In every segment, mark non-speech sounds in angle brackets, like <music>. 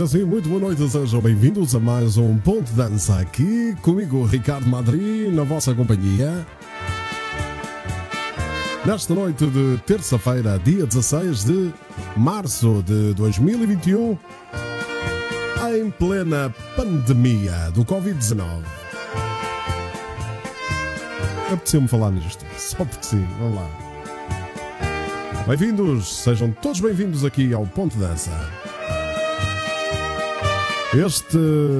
Pois assim, muito boa noite, sejam bem-vindos a mais um Ponto Dança aqui comigo, Ricardo Madri, na vossa companhia. Nesta noite de terça-feira, dia 16 de março de 2021, em plena pandemia do Covid-19. Apeteceu-me falar nisto, <laughs> só porque sim, vamos lá. Bem-vindos, sejam todos bem-vindos aqui ao Ponto Dança. Este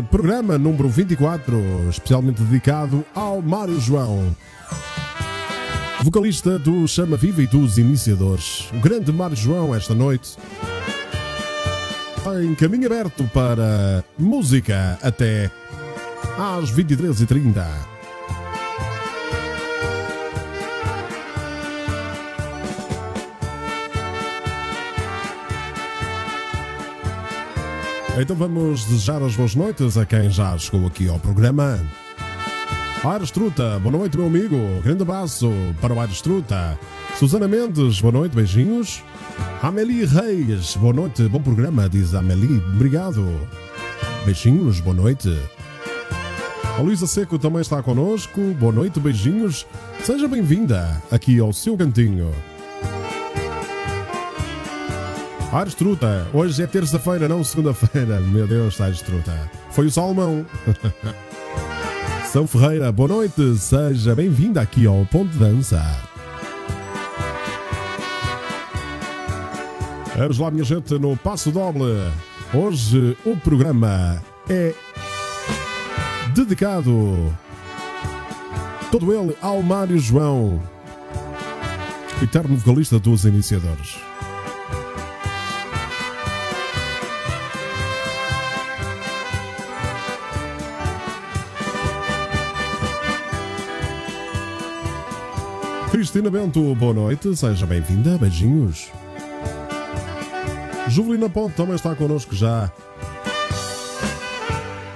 programa número 24, especialmente dedicado ao Mário João, vocalista do Chama Viva e dos Iniciadores. O grande Mário João, esta noite, em caminho aberto para música até às 23h30. Então vamos desejar as boas noites a quem já chegou aqui ao programa. Aires Truta, boa noite, meu amigo. Grande abraço para o Aires Truta. Susana Mendes, boa noite, beijinhos. Amélie Reis, boa noite, bom programa, diz Amélie. Obrigado. Beijinhos, boa noite. A Luísa Seco também está connosco. Boa noite, beijinhos. Seja bem-vinda aqui ao seu cantinho. Ares Truta, hoje é terça-feira, não segunda-feira. Meu Deus, Ares Truta. Foi o Salmão. <laughs> São Ferreira, boa noite, seja bem-vinda aqui ao Ponto de Dança. Vamos lá, minha gente, no Passo Doble. Hoje o programa é dedicado todo ele ao Mário João, eterno vocalista dos Iniciadores. Cristina Bento, boa noite, seja bem-vinda, beijinhos. Juvelina Ponte também está connosco já.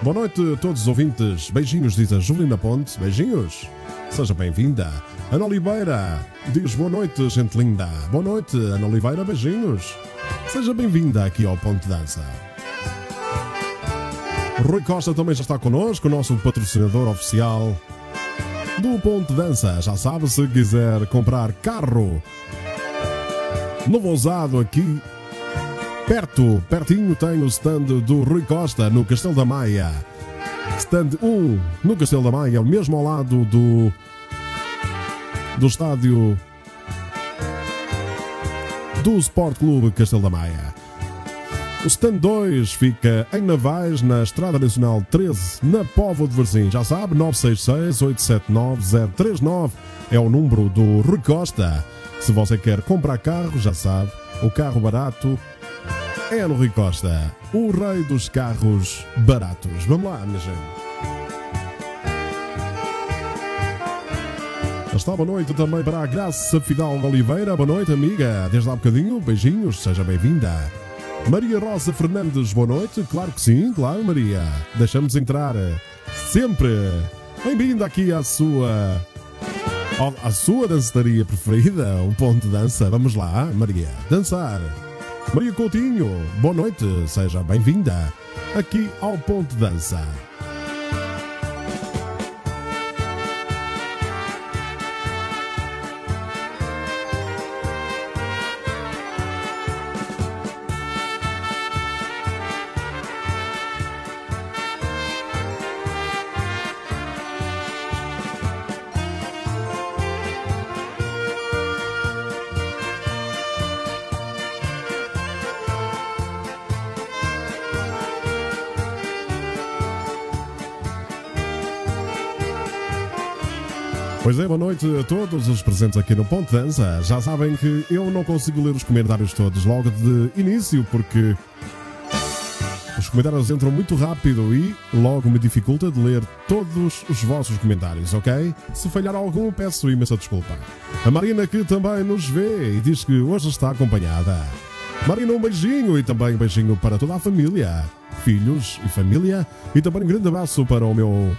Boa noite a todos os ouvintes, beijinhos, diz a Juvelina Ponte, beijinhos. Seja bem-vinda. Ana Oliveira diz boa noite, gente linda. Boa noite, Ana Oliveira, beijinhos. Seja bem-vinda aqui ao Ponto de Dança. Rui Costa também já está connosco, o nosso patrocinador oficial do Ponto de Dança. Já sabe, se quiser comprar carro novo ousado aqui, perto, pertinho tem o stand do Rui Costa no Castelo da Maia. Stand 1 no Castelo da Maia, mesmo ao lado do, do estádio do Sport Clube Castelo da Maia. O stand 2 fica em Navais, na Estrada Nacional 13, na Póvoa de Varzim. Já sabe, 966-879-039 é o número do Rui Costa. Se você quer comprar carro, já sabe, o carro barato é no Rui Costa, o rei dos carros baratos. Vamos lá, minha gente. Está boa noite também para a Graça Fidalgo Oliveira. Boa noite, amiga. Desde há bocadinho, beijinhos, seja bem-vinda. Maria Rosa Fernandes, boa noite. Claro que sim, claro, Maria. Deixamos entrar sempre. Bem-vinda aqui à sua. à sua dançaria preferida, o ponto de dança. Vamos lá, Maria, dançar. Maria Coutinho, boa noite, seja bem-vinda aqui ao ponto de dança. Pois é, boa noite a todos os presentes aqui no Ponto Dança. Já sabem que eu não consigo ler os comentários todos logo de início, porque os comentários entram muito rápido e logo me dificulta de ler todos os vossos comentários, ok? Se falhar algum, peço imensa desculpa. A Marina que também nos vê e diz que hoje está acompanhada. Marina, um beijinho e também um beijinho para toda a família, filhos e família. E também um grande abraço para o meu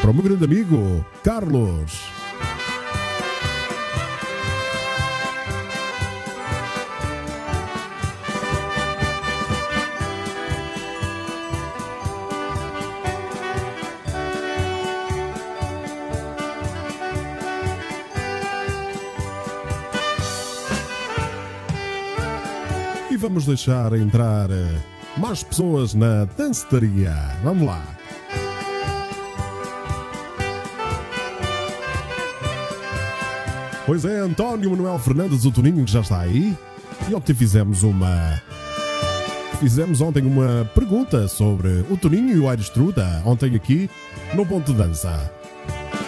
para o meu grande amigo Carlos. E Vamos deixar entrar eh, mais pessoas na danceteria. Vamos lá. Pois é, António Manuel Fernandes, o Toninho, que já está aí. E ontem fizemos uma. Fizemos ontem uma pergunta sobre o Toninho e o Aires Truda, ontem aqui no Ponto de Dança.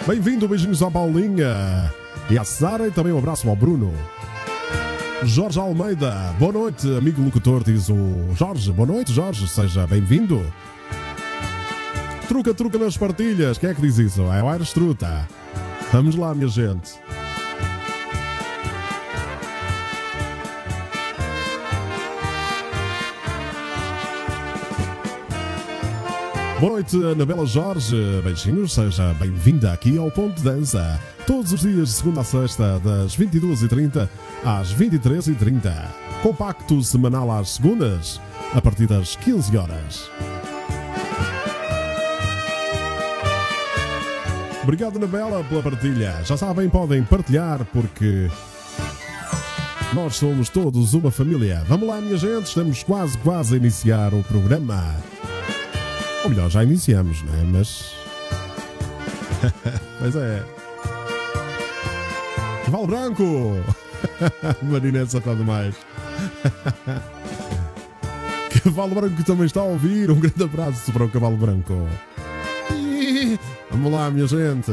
Bem-vindo, beijinhos à Paulinha e à Sara e também um abraço ao Bruno. Jorge Almeida, boa noite, amigo locutor, diz o Jorge. Boa noite, Jorge, seja bem-vindo. Truca, truca nas partilhas, quem é que diz isso? É o Aires Truta. Vamos lá, minha gente. Boa noite, Anabela Jorge. Beijinhos, seja bem-vinda aqui ao Ponto de Dança. Todos os dias, de segunda a sexta, das 22h30 às 23h30. Compacto semanal às segundas, a partir das 15 horas. Obrigado, Anabela, pela partilha. Já sabem, podem partilhar porque nós somos todos uma família. Vamos lá, minha gente, estamos quase, quase a iniciar o programa. Ou melhor, já iniciamos, não é? Mas. <laughs> Mas é. Cavalo Branco! <laughs> Marinete safado demais. <laughs> Cavalo Branco também está a ouvir. Um grande abraço para o Cavalo Branco. Vamos lá, minha gente.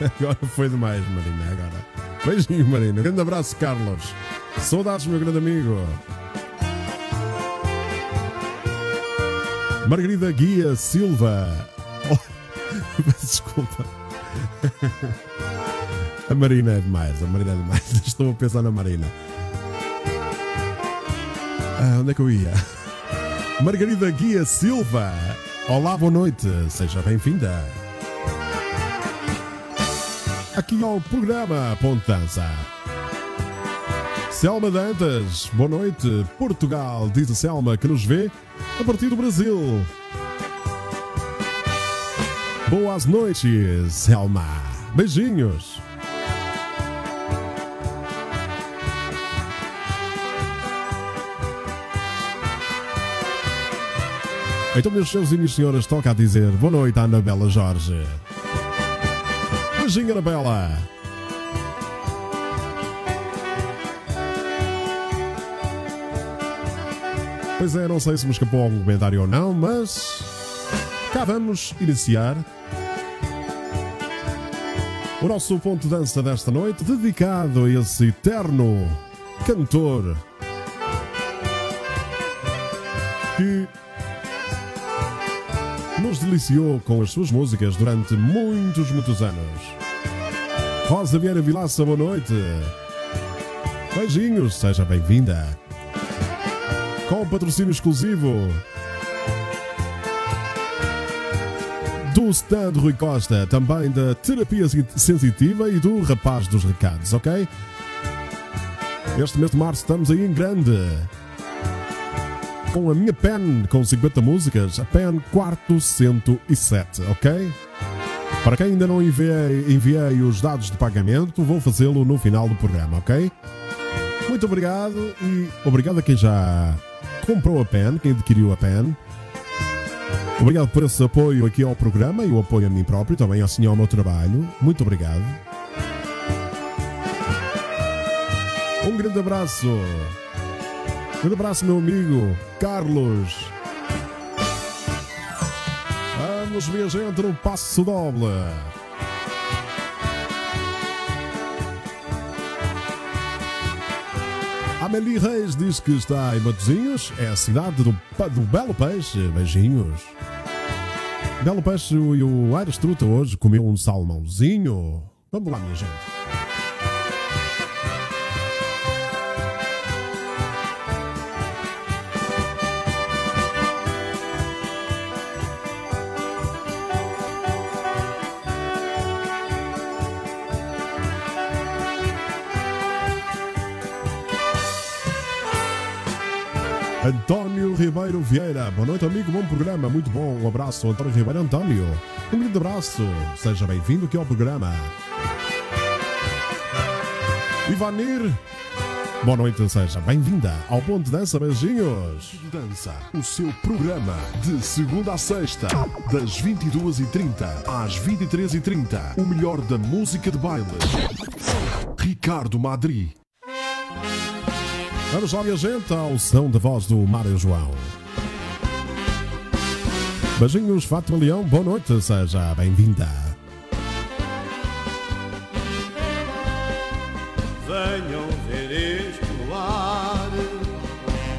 Agora foi demais, Marina. Agora. Beijinho, Marina. Grande abraço, Carlos. Saudades, meu grande amigo. Margarida Guia Silva. Oh, <laughs> desculpa. A Marina é demais, a Marina é demais. <laughs> Estou a pensar na Marina. Ah, onde é que eu ia? <laughs> Margarida Guia Silva. Olá, boa noite. Seja bem-vinda. Aqui ao programa Pontança. Selma Dantas, boa noite. Portugal, diz a Selma que nos vê a partir do Brasil. Boas noites, Selma. Beijinhos. Então, meus senhores e minhas senhoras, toca a dizer boa noite à Anabela Jorge. Beijinho, Anabela. Pois é, não sei se me escapou algum comentário ou não, mas cá vamos iniciar o nosso ponto de dança desta noite, dedicado a esse eterno cantor que nos deliciou com as suas músicas durante muitos, muitos anos. Rosa Vieira Vilaça, boa noite. Beijinhos, seja bem-vinda. Com patrocínio exclusivo do stand Rui Costa, também da terapia sensitiva e do rapaz dos recados, ok? Este mês de março estamos aí em grande com a minha pen com 50 músicas, a pen quarto 107, ok? Para quem ainda não enviei, enviei os dados de pagamento, vou fazê-lo no final do programa, ok? Muito obrigado e obrigado a quem já comprou a pen, quem adquiriu a pen. Obrigado por esse apoio aqui ao programa e o apoio a mim próprio, também assim ao meu trabalho. Muito obrigado. Um grande abraço. Um grande abraço, meu amigo Carlos. Vamos, minha gente, no passo doble. Amélie Reis diz que está em Matozinhos, é a cidade do, do Belo Peixe. Beijinhos. Belo Peixe e o Aires Truta hoje comeu um salmãozinho. Vamos lá, minha gente. António Ribeiro Vieira. Boa noite, amigo. Bom programa. Muito bom. Um abraço, António Ribeiro António. Um grande abraço. Seja bem-vindo aqui ao programa. Ivanir Boa noite, seja bem-vinda ao Ponto Dança Beijinhos. Dança, o seu programa de segunda a sexta, das 22h30 às 23h30. O melhor da música de baile. Ricardo Madri. Vamos lá, minha gente, ao som da voz do Mário João. Beijinhos, Fátima Leão, boa noite, seja bem-vinda. Venham ver este luar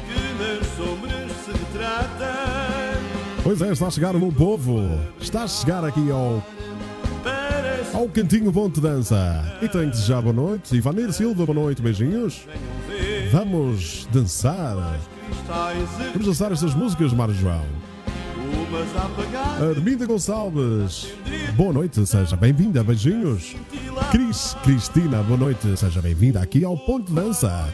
que nas sombras se retrata. Pois é, está a chegar o meu povo. Está a chegar aqui ao, ao Cantinho Ponte Dança. E tenho que desejar boa noite. Ivanir Silva, boa noite, beijinhos. Vamos dançar. Vamos dançar estas músicas, Mário João. Arminda Gonçalves, boa noite, seja bem-vinda, beijinhos. Cris Cristina, boa noite, seja bem-vinda aqui ao Ponto de Dança.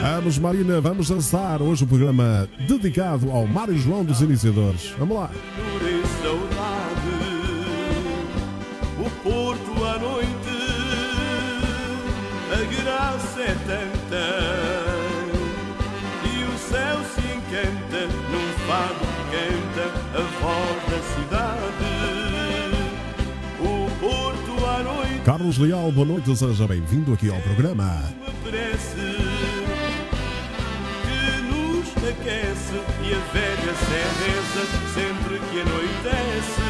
Vamos, Marina, vamos dançar hoje o programa dedicado ao Mário João dos Iniciadores. Vamos lá. Graça é tanta. E o céu se encanta num fado que canta a voz da cidade. O Porto à noite Carlos Leal, boa noite, seja bem-vindo aqui ao programa. me parece que nos aquece e a velha se reza sempre que anoitece.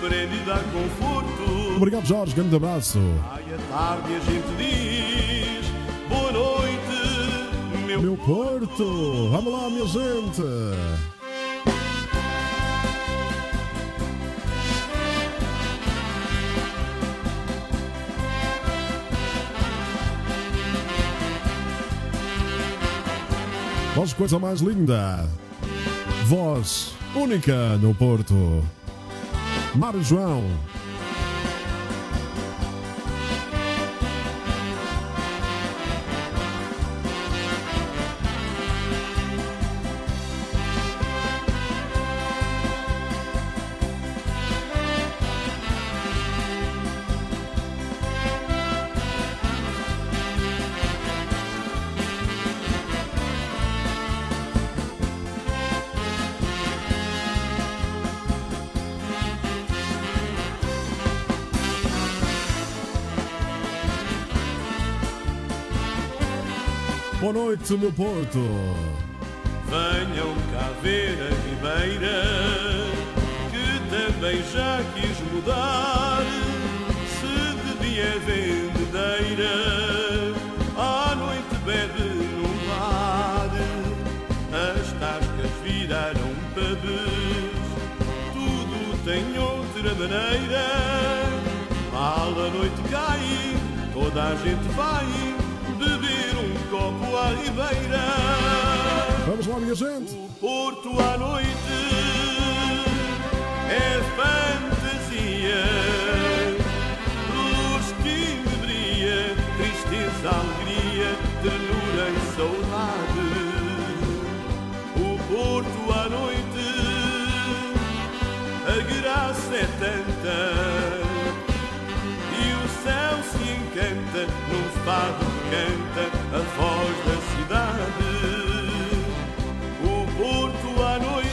Que nos prende e dá conforto. Obrigado, Jorge, grande abraço. Ai, à tarde a gente diz boa noite, meu, Meu Porto, vamos lá, minha gente. Voz coisa mais linda. Voz única no Porto. Mário João. Noite, meu Porto. Venham cá ver a Ribeira, que também já quis mudar. Se de dia é vendedeira, à noite bebe num bar. As tascas viraram pubs, tudo tem outra maneira. Mal a noite cai, toda a gente vai à Ribeira. Vamos lá, minha gente. O Porto à noite é fantasia, luz que brilha, tristeza, alegria, ternura e saudade. O Porto à noite, a graça é tanta. E o céu se encanta num fado canta a voz da cidade. O Porto à noite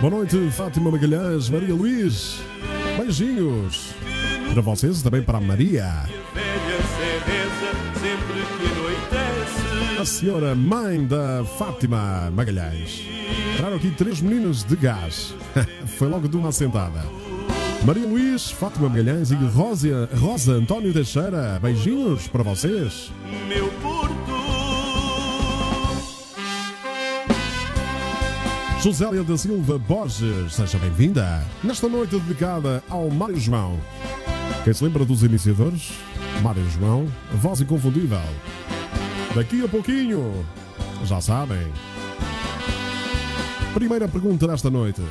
Boa noite, Fátima Magalhães, Maria Luís. Beijinhos. Para vocês e também para a Maria. a senhora mãe da Fátima Magalhães. Traram aqui três meninos de gás. <laughs> Foi logo de uma assentada. Maria Luís, Fátima Magalhães e Rosa, Rosa António Teixeira. Beijinhos para vocês. Meu Porto, Josélia da Silva Borges, seja bem-vinda. Nesta noite dedicada ao Mário João. Quem se lembra dos iniciadores? Mário João, voz inconfundível. Daqui a pouquinho, já sabem. Primeira pergunta desta noite.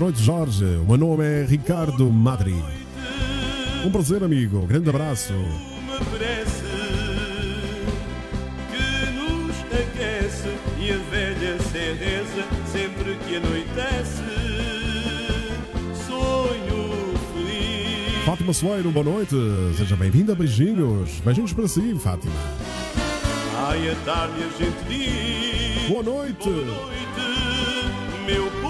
Noite, Jorge. O meu nome é Ricardo Madri. Um prazer, amigo. Grande abraço. que nos aquece e a velha certeza sempre que anoitece. Sonho feliz. Fátima Soeiro, boa noite. Seja bem-vinda. Beijinhos. Beijinhos para si, Fátima. Ai, a tarde a gente diz. Boa noite. Boa noite, meu Porto.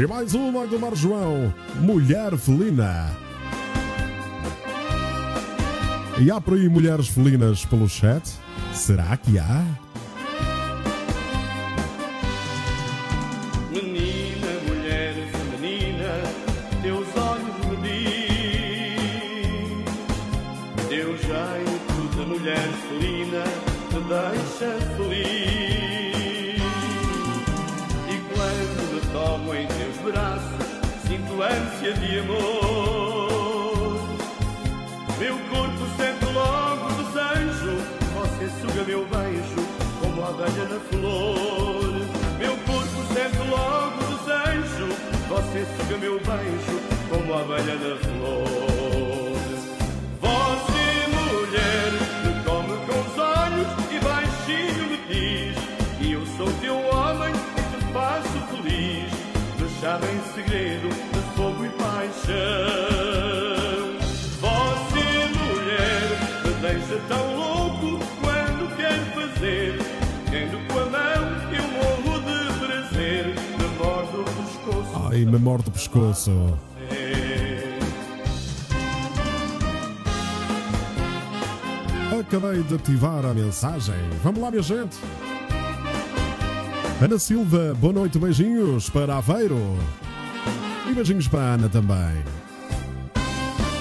E mais uma do Mar João. Mulher felina. E há por aí mulheres felinas pelo chat? Será que há? Como a abelha na flor Meu corpo sente logo desejo, você suga meu beijo como a abelha na flor. Você, mulher, me come com os olhos e baixinho me diz Que eu sou teu homem e te faço feliz. Fechado em segredo de fogo e paixão. Você, mulher, me deixa tão louco quando quer fazer Ai, me morde o pescoço. Acabei de ativar a mensagem. Vamos lá, minha gente. Ana Silva, boa noite, beijinhos para Aveiro. E beijinhos para a Ana também.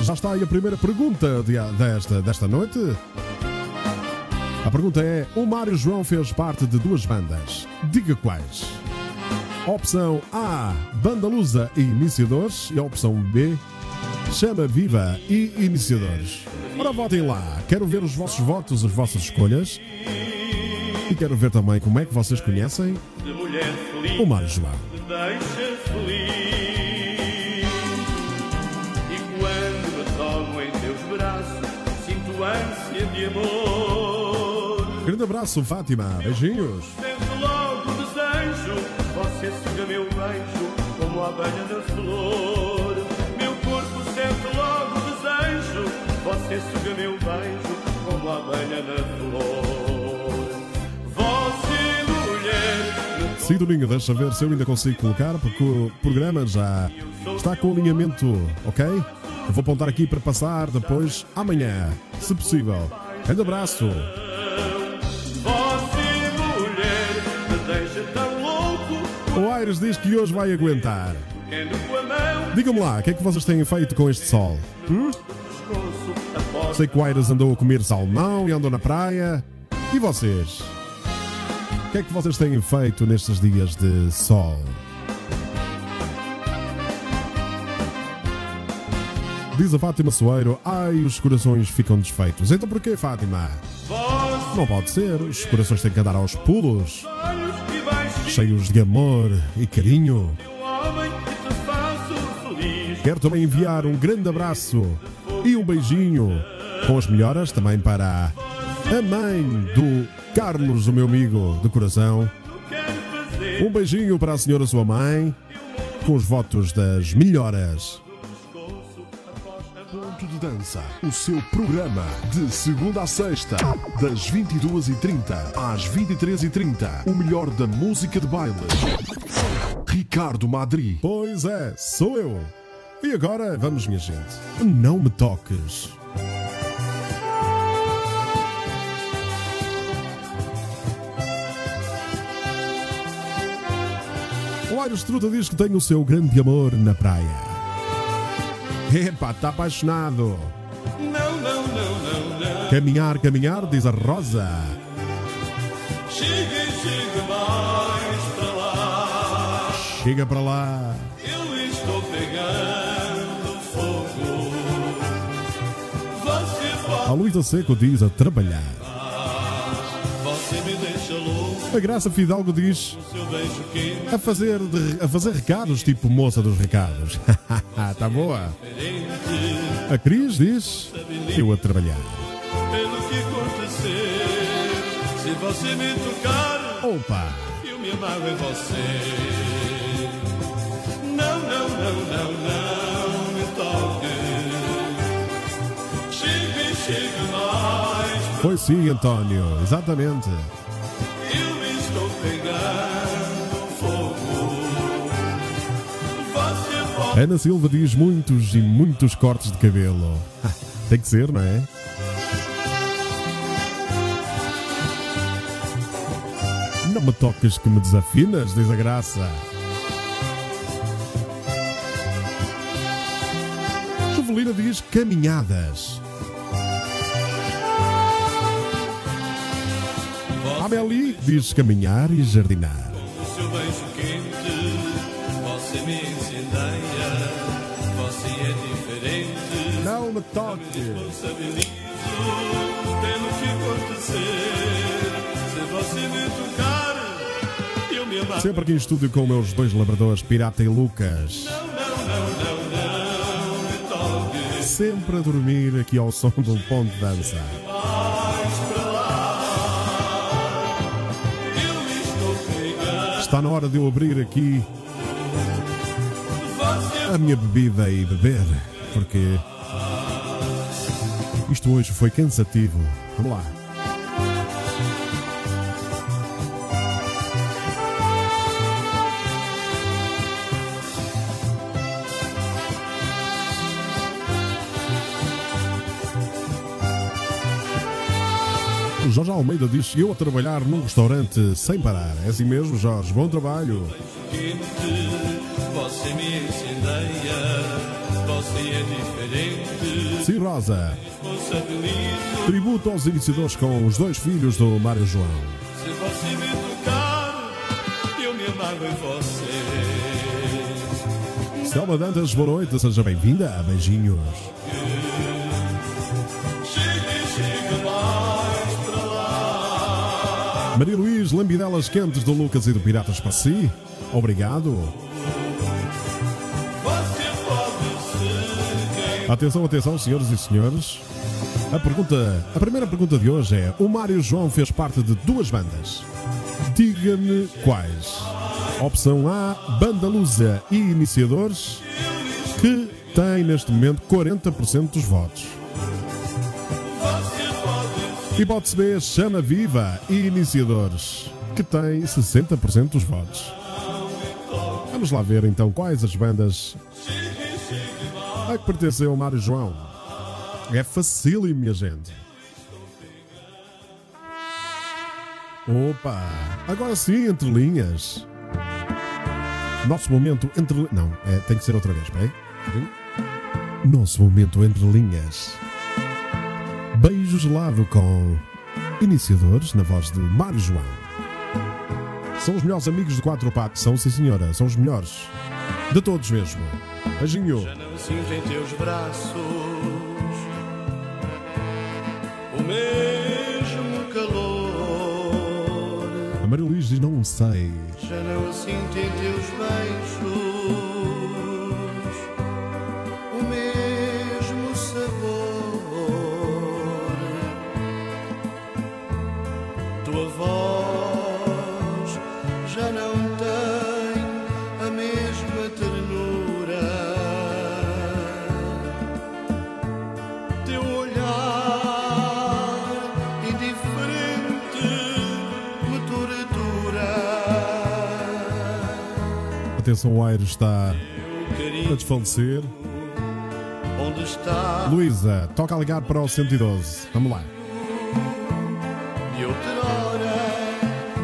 Já está aí a primeira pergunta de- desta, desta noite. A pergunta é: O Mário João fez parte de duas bandas. Diga quais. Opção A, Banda Lusa e Iniciadores. E a opção B, Chama Viva e Iniciadores. Ora, votem lá. Quero ver os vossos votos, as vossas escolhas. E quero ver também como é que vocês conhecem o Mário João. ânsia de amor. Grande abraço, Fátima. Beijinhos. Sento logo desejo, você suga meu beijo como a abelha da flor. Meu corpo sente logo desejo, você suga meu beijo como a abelha da flor. Você, mulher, me Sidoninho, deixa ver se eu ainda consigo colocar, porque o programa já está com alinhamento, ok? Eu vou apontar aqui para passar depois amanhã, se possível. Grande abraço. O Aires diz que hoje vai aguentar. Digam-me lá, o que é que vocês têm feito com este sol? após Sei que o Aires andou a comer salmão e andou na praia. E vocês? O que é que vocês têm feito nestes dias de sol? Diz a Fátima Soeiro, ai, os corações ficam desfeitos. Então porquê, Fátima? Não pode ser, os corações têm que andar aos pulos, cheios de amor e carinho. Quero também enviar um grande abraço e um beijinho com as melhoras também para a mãe do Carlos, o meu amigo de coração. Um beijinho para a senhora sua mãe com os votos das melhoras. Dança, o seu programa de segunda a sexta, das 22h30 às 23h30. O melhor da música de baile. Ricardo Madri. Pois é, sou eu. E agora vamos, minha gente. Não me toques. O Aires Truta diz que tem o seu grande amor na praia. Epá, está apaixonado. Não, não, não, não, não. Caminhar, caminhar, diz a Rosa. Chega, chega mais para lá. Chega para lá. Eu estou pegando fogo. Você A Luísa Seco diz a trabalhar. você me deixa louco. A Graça Fidalgo diz a fazer, a fazer recados, tipo moça dos recados. <laughs> tá boa. A Cris diz eu a trabalhar. pelo que acontecer. Se você me tocar, Opa! eu me amarro em você. Não, não, não, não, não me toque. Chegue, chegue mais. Foi sim, António, exatamente. Ana Silva diz muitos e muitos cortes de cabelo. <laughs> Tem que ser, não é? Não me toques que me desafinas, diz a graça. Jovelina diz caminhadas. Amélie diz caminhar e jardinar. Diferente. Não me toque. Responsabilizo pelo que acontecer. Se você me tocar, eu me amarro. Sempre aqui em estúdio com meus dois labradores, Pirata e Lucas. Sempre a dormir aqui ao som do ponto de dança. Está na hora de eu abrir aqui a minha bebida e beber, porque isto hoje foi cansativo. Vamos lá. Jorge Almeida diz eu a trabalhar num restaurante sem parar. É assim mesmo, Jorge. Bom trabalho. você me incendeia, Sim, Rosa. responsabilizo. Tributo aos iniciadores com os dois filhos do Mário João. Se você me tocar, eu me amarro em você. Selma Dantas, boa noite. Seja bem-vinda. Beijinhos. Maria Luís, lambidelas quentes do Lucas e do Piratas para si. Obrigado. Atenção, atenção, senhoras e senhores. A pergunta, a primeira pergunta de hoje é: o Mário João fez parte de duas bandas. Diga-me quais. Opção A, Banda Lusa e Iniciadores, que tem neste momento 40% dos votos. Hipótese B, Chama Viva e Iniciadores, que tem 60% dos votos. Vamos lá ver então quais as bandas a que pertenceu ao Mário João. É facílimo, minha gente. Opa! Agora sim, entre linhas. Nosso momento entre. Não, é, tem que ser outra vez, bem? Nosso momento entre linhas. Beijo gelado com iniciadores na voz de Mário João. São os melhores amigos de Quatro Patos, são sim senhora, são os melhores. De todos mesmo. Beijinho. já não sinto em teus braços o mesmo calor. A Maria Luís diz: Não sei. Já não sinto em teus beijos Atenção, o aire está a desfalecer. onde está? Luísa, toca a ligar para o 112. Vamos lá. De outrora,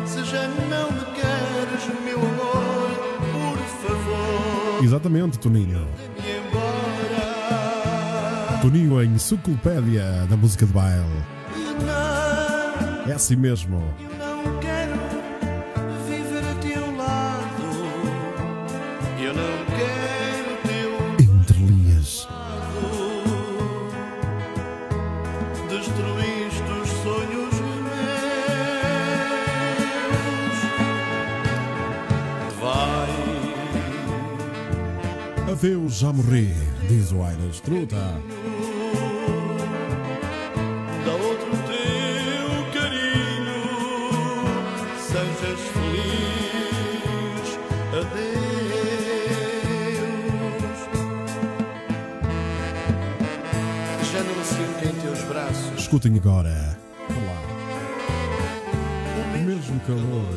se já não me queres, meu amor, por favor, Exatamente, Toninho. Toninho, a enciclopédia da música de baile. É assim mesmo. Teu já morri, diz o Aires Truta. Dá outro teu carinho, sejas feliz. Adeus. Já não me sinto em teus braços. Escutem agora. Olá. O mesmo calor.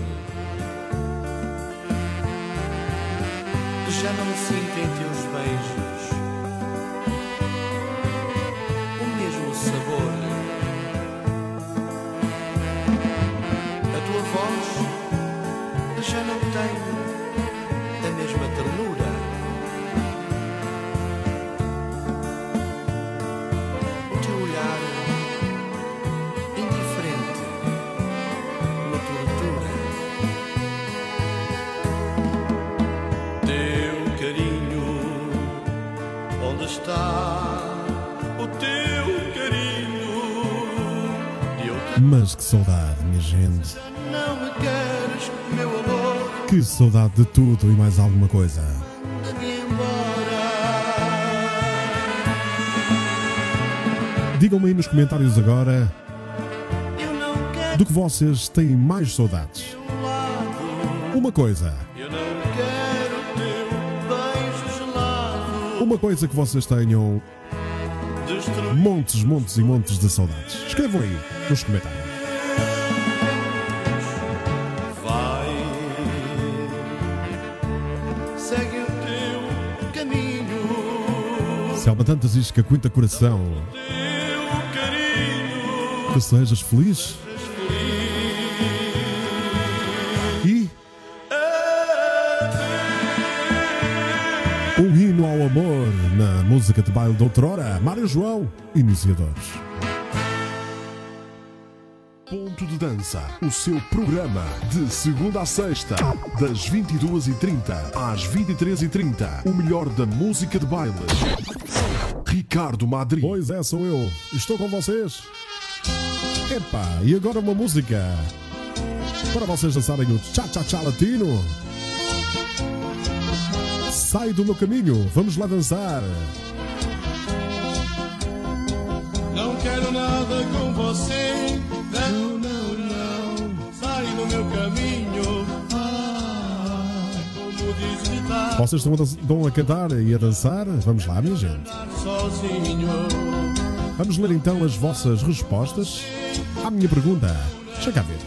Que saudade de tudo e mais alguma coisa. Digam-me aí nos comentários agora do que vocês têm mais saudades. Uma coisa. Uma coisa que vocês tenham montes, montes e montes de saudades. Escrevam aí nos comentários. Caminho. Se alma tantas diz que aguenta coração, Teu carinho que sejas feliz. E um hino ao amor na música de baile de outrora, Mário João, iniciadores. Ponto de Dança, o seu programa de segunda a sexta, das 22h30 às 23h30. O melhor da música de baile. Ricardo Madri. Pois é, sou eu. Estou com vocês. Epá, e agora uma música para vocês dançarem o Cha-Cha-Cha Latino. Sai do meu caminho, vamos lá dançar. Não quero nada com você. Vocês estão a, estão a cantar e a dançar? Vamos lá, minha gente. Vamos ler então as vossas respostas à minha pergunta. Deixa cá ver.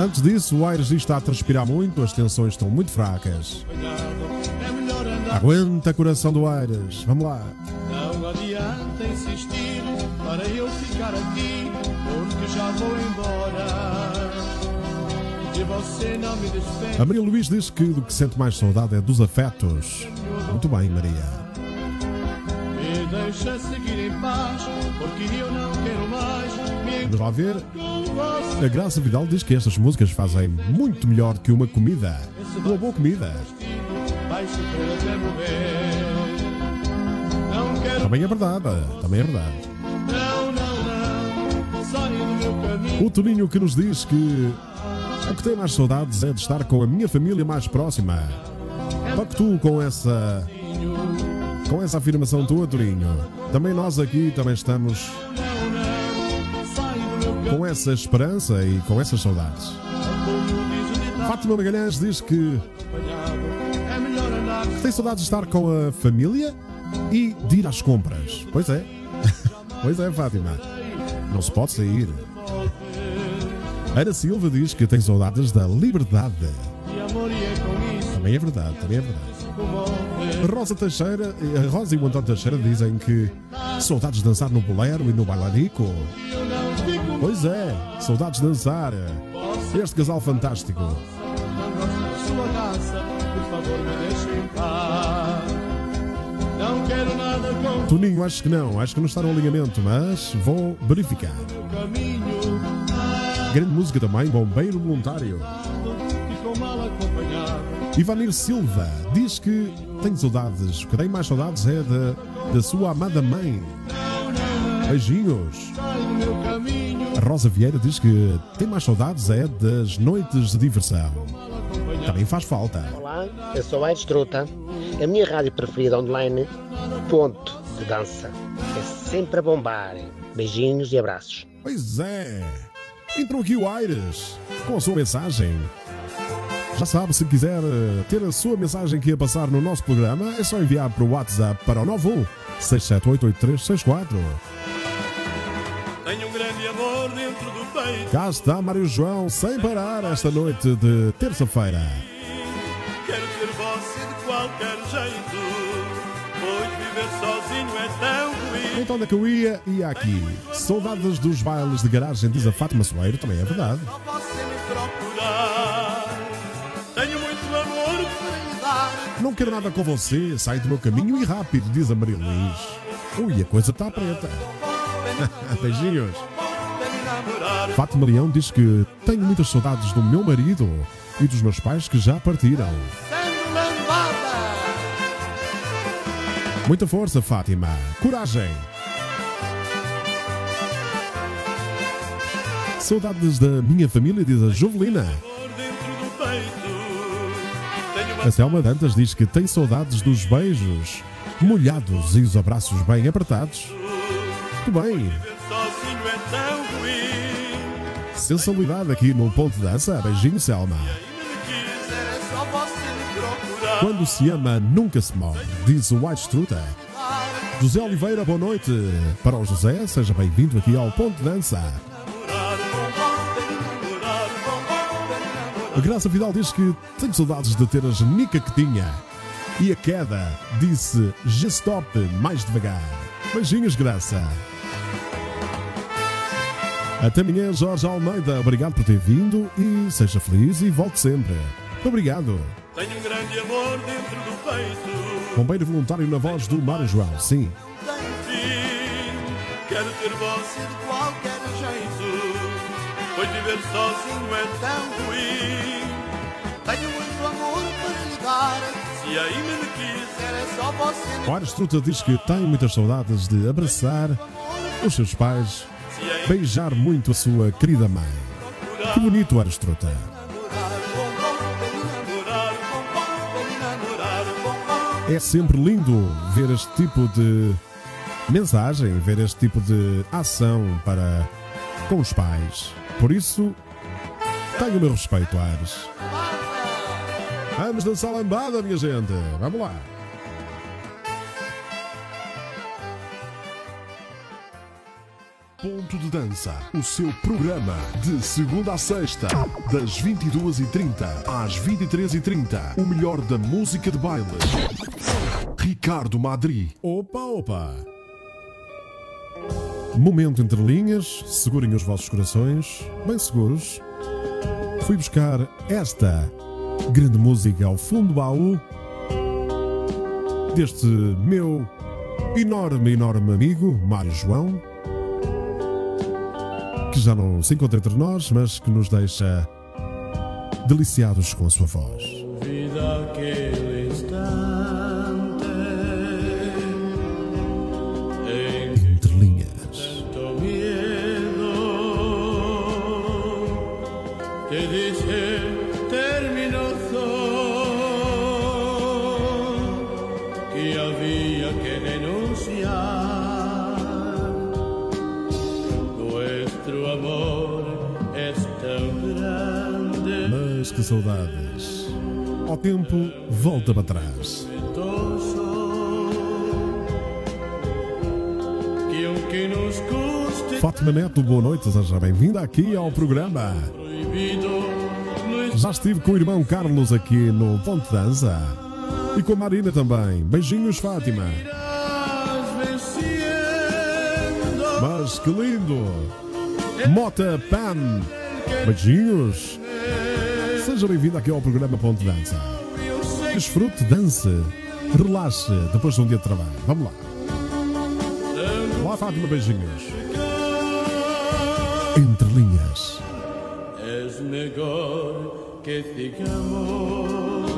Antes disso, o Aires está a transpirar muito, as tensões estão muito fracas. É. Aguenta coração do Aires. Vamos lá. A Maria Luís diz que do que sente mais saudade é dos afetos. Muito bem, Maria. Me deixa seguir em paz, porque eu não quero mais Vamos lá ver. A Graça Vidal diz que estas músicas fazem muito melhor que uma comida. Uma boa comida. Também é verdade. Também é verdade. O Toninho que nos diz que o que tem mais saudades é de estar com a minha família mais próxima. Tu com essa. Com essa afirmação tua, Toninho. Também nós aqui também estamos com essa esperança e com essas saudades. Fátima Magalhães diz que andar tem saudades de estar com a família e de ir às compras. Pois é. <laughs> pois é, Fátima. Não se pode sair. Ana Silva diz que tem saudades da liberdade. é Também é verdade, também é verdade. Rosa Teixeira, a Rosa e o Teixeira dizem que saudades de dançar no bolero e no bailarico. Pois é, saudades de dançar. Este casal fantástico. Não gosto da sua raça, por favor me deixe em paz. Não quero nada com Toninho, acho que não, acho que não está no alinhamento, mas vou verificar. Grande música também, Bombeiro Voluntário. Ivanir Silva diz que tem saudades, o que tem mais saudades é da, da sua amada mãe. Beijinhos. A Rosa Vieira diz que tem mais saudades é das noites de diversão. Também faz falta. Olá, eu sou a Aires Truta. A minha rádio preferida online, ponto de dança. É sempre a bombar. Beijinhos e abraços. Pois é. Entrou aqui o Aires com a sua mensagem. Já sabe, se quiser eh, ter a sua mensagem que ia passar no nosso programa, é só enviar para o WhatsApp para o 91 6788364. Tenho um grande amor dentro do peito. Cá está Mário João, sem parar, esta noite de terça-feira. Quero ter você de qualquer jeito. Pois viver sozinho é tão. Então onde é que eu ia? Ia aqui. Saudades dos bailes de garagem, diz a Fátima Soeiro, também é verdade. Só você me procurar. Tenho muito amor para. Não quero nada com você, sai do meu caminho e rápido, diz a Maria Luís. Ui, a coisa está preta. <laughs> Beijinhos. Fátima Leão diz que tenho muitas saudades do meu marido e dos meus pais que já partiram. Muita força, Fátima. Coragem. Saudades da minha família, diz a Jovelina. A Selma Dantas diz que tem saudades dos beijos molhados e os abraços bem apertados. Muito bem. Sensualidade aqui no Ponto de Dança. Beijinho, Selma. Quando se ama, nunca se morre, diz o White Struta. José Oliveira, boa noite. Para o José, seja bem-vindo aqui ao Ponto de Dança. A Graça Vidal diz que tem saudades de ter a genica que tinha. E a queda disse G-stop mais devagar. Beijinhos, Graça. Até amanhã, Jorge Almeida. Obrigado por ter vindo e seja feliz e volte sempre. Obrigado. Tenho um grande amor dentro do peito. Bombeiro voluntário na voz do Mário João. Sim. Tem fim. Quero ter você de qualquer jeito. Pois viver sozinho é tão ruim. Tenho muito amor para lhe dar. Se ainda me quiser, é só você me O Aires Truta diz que tem muitas saudades de abraçar os seus pais, beijar muito a sua querida mãe. Que bonito, Aires É sempre lindo ver este tipo de mensagem, ver este tipo de ação para com os pais. Por isso, tenho o meu respeito, Ares. Vamos dançar lambada, minha gente. Vamos lá. Ponto de Dança, o seu programa de segunda a sexta, das 22h30 às 23h30. O melhor da música de baile. Ricardo Madri. Opa, opa. Momento entre linhas, segurem os vossos corações, bem seguros. Fui buscar esta grande música ao fundo do baú deste meu enorme, enorme amigo, Mário João, que já não se encontra entre nós, mas que nos deixa deliciados com a sua voz. Saudades. Ao tempo, volta para trás. Fátima Neto, boa noite, seja bem-vinda aqui ao programa. Já estive com o irmão Carlos aqui no Ponte Dança e com a Marina também. Beijinhos, Fátima. Mas que lindo! Mota Pan. Beijinhos. Seja bem-vindo aqui ao programa Ponte de Dança. Desfrute, dance, relaxe depois de um dia de trabalho. Vamos lá. Olá, Fátima, beijinhos. Entre linhas. es mejor que sigamos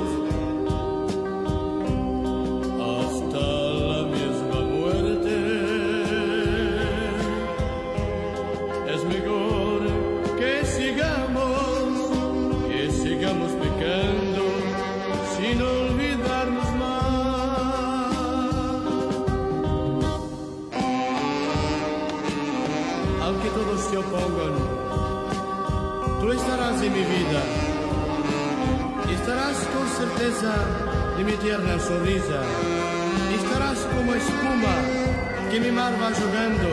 va jugando.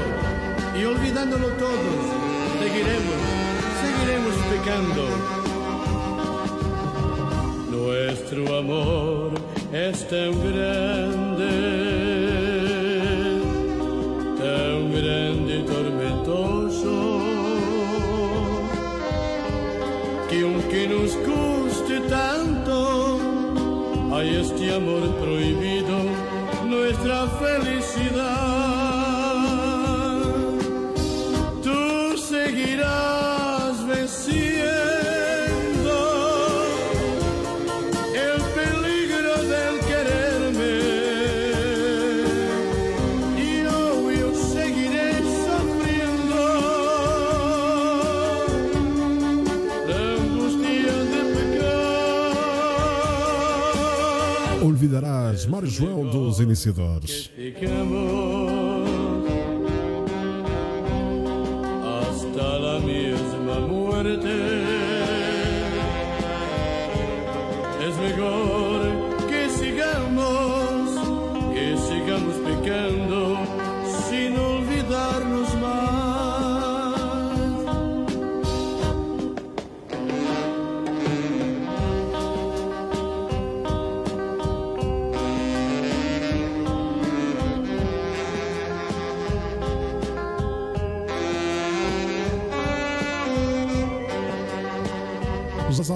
Y olvidándolo todos, seguiremos, seguiremos pecando. Nuestro amor es tan grande, tan grande y tormentoso, que aunque nos guste tanto, hay este amor prohibido, nuestra felicidad. Mário João dos Iniciadores.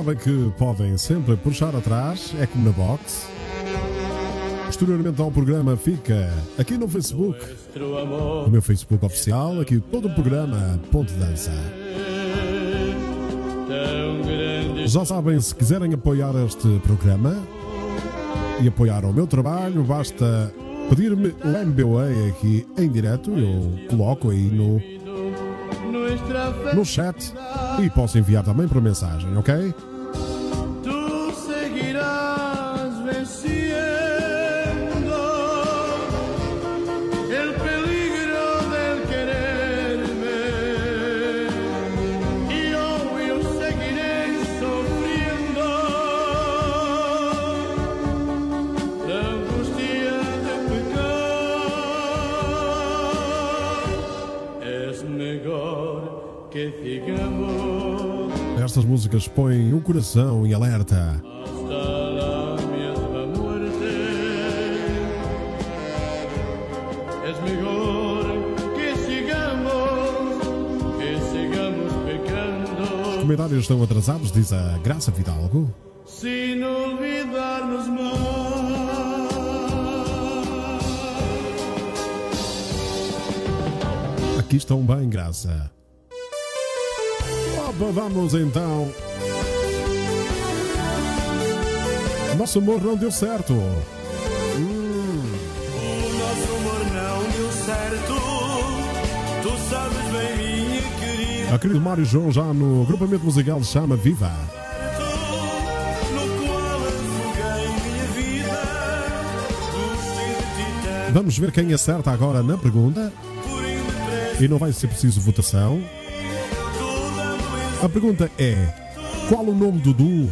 Sabem que podem sempre puxar atrás, é como na box. Posteriormente ao programa fica aqui no Facebook, o meu Facebook oficial, aqui todo o programa Ponte Dança. Já sabem, se quiserem apoiar este programa e apoiar o meu trabalho, basta pedir-me o MBA aqui em direto, eu coloco aí no, no chat e posso enviar também por mensagem, ok? Músicas põem o coração em alerta. pecando, Comentários estão atrasados, diz a Graça Fidalgo. sin olvidarnos más. Aqui estão bem, Graça. Vamos então. Nosso amor não deu certo. O nosso amor não deu certo. Tu sabes bem, minha querida, A querido Mário João já no agrupamento musical chama Viva. Vamos ver quem acerta agora na pergunta. E não vai ser preciso votação. A pergunta é: qual o nome do duo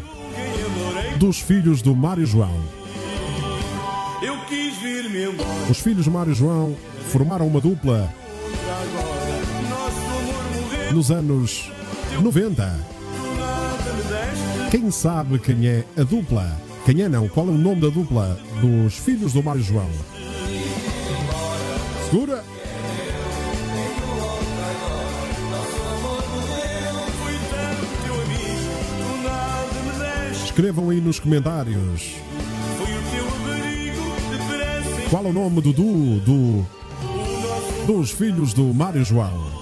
dos filhos do Mário João? Os filhos do Mário João formaram uma dupla nos anos 90. tu nada me deste. Quem sabe quem é a dupla? Quem é não? Qual é o nome da dupla dos filhos do Mário João? Segura! Escrevam aí nos comentários qual o nome do duo do, dos filhos do Mário João.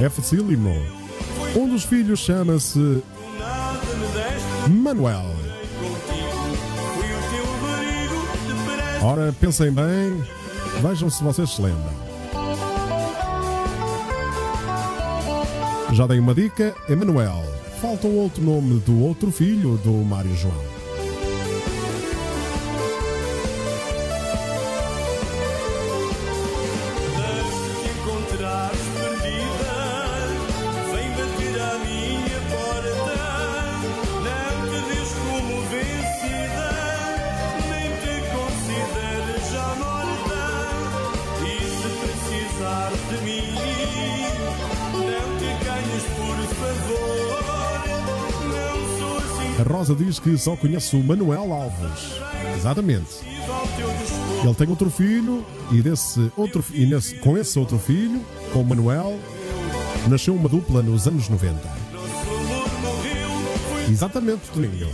É facílimo. Um dos filhos chama-se Manuel. Ora, pensem bem, vejam se vocês se lembram. Já dei uma dica, Emanuel. Falta o outro nome do outro filho do Mário João. Diz que só conhece o Manuel Alves. Exatamente. Ele tem outro filho e, desse outro, e nesse- com esse outro filho, com o Manuel, nasceu uma dupla nos anos 90. Nosso amor morreu, fui Exatamente, Toninho.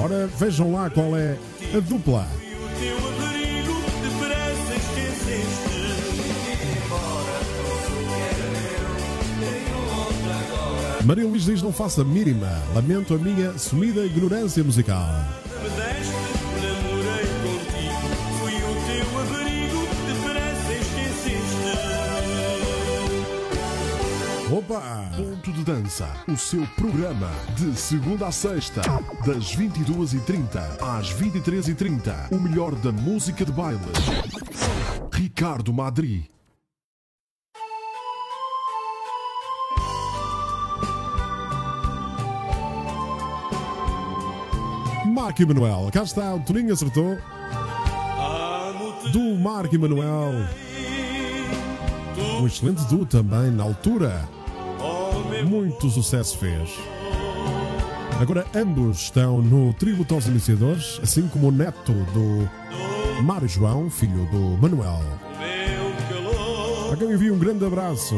Ora, vejam lá qual é a dupla. Maria Luís diz: Não faça a mínima. Lamento a minha sumida ignorância musical. Opa! Ponto de Dança, o seu programa de segunda a sexta, das 22h30 às 23h30. O melhor da música de baile. Ricardo Madri. Marco Emanuel. Cá está, o Toninho acertou. Do Marco Emanuel. Um excelente duo também, na altura. Muito sucesso fez. Agora ambos estão no tributo aos iniciadores, assim como o neto do Mário João, filho do Manuel. A quem envia um grande abraço.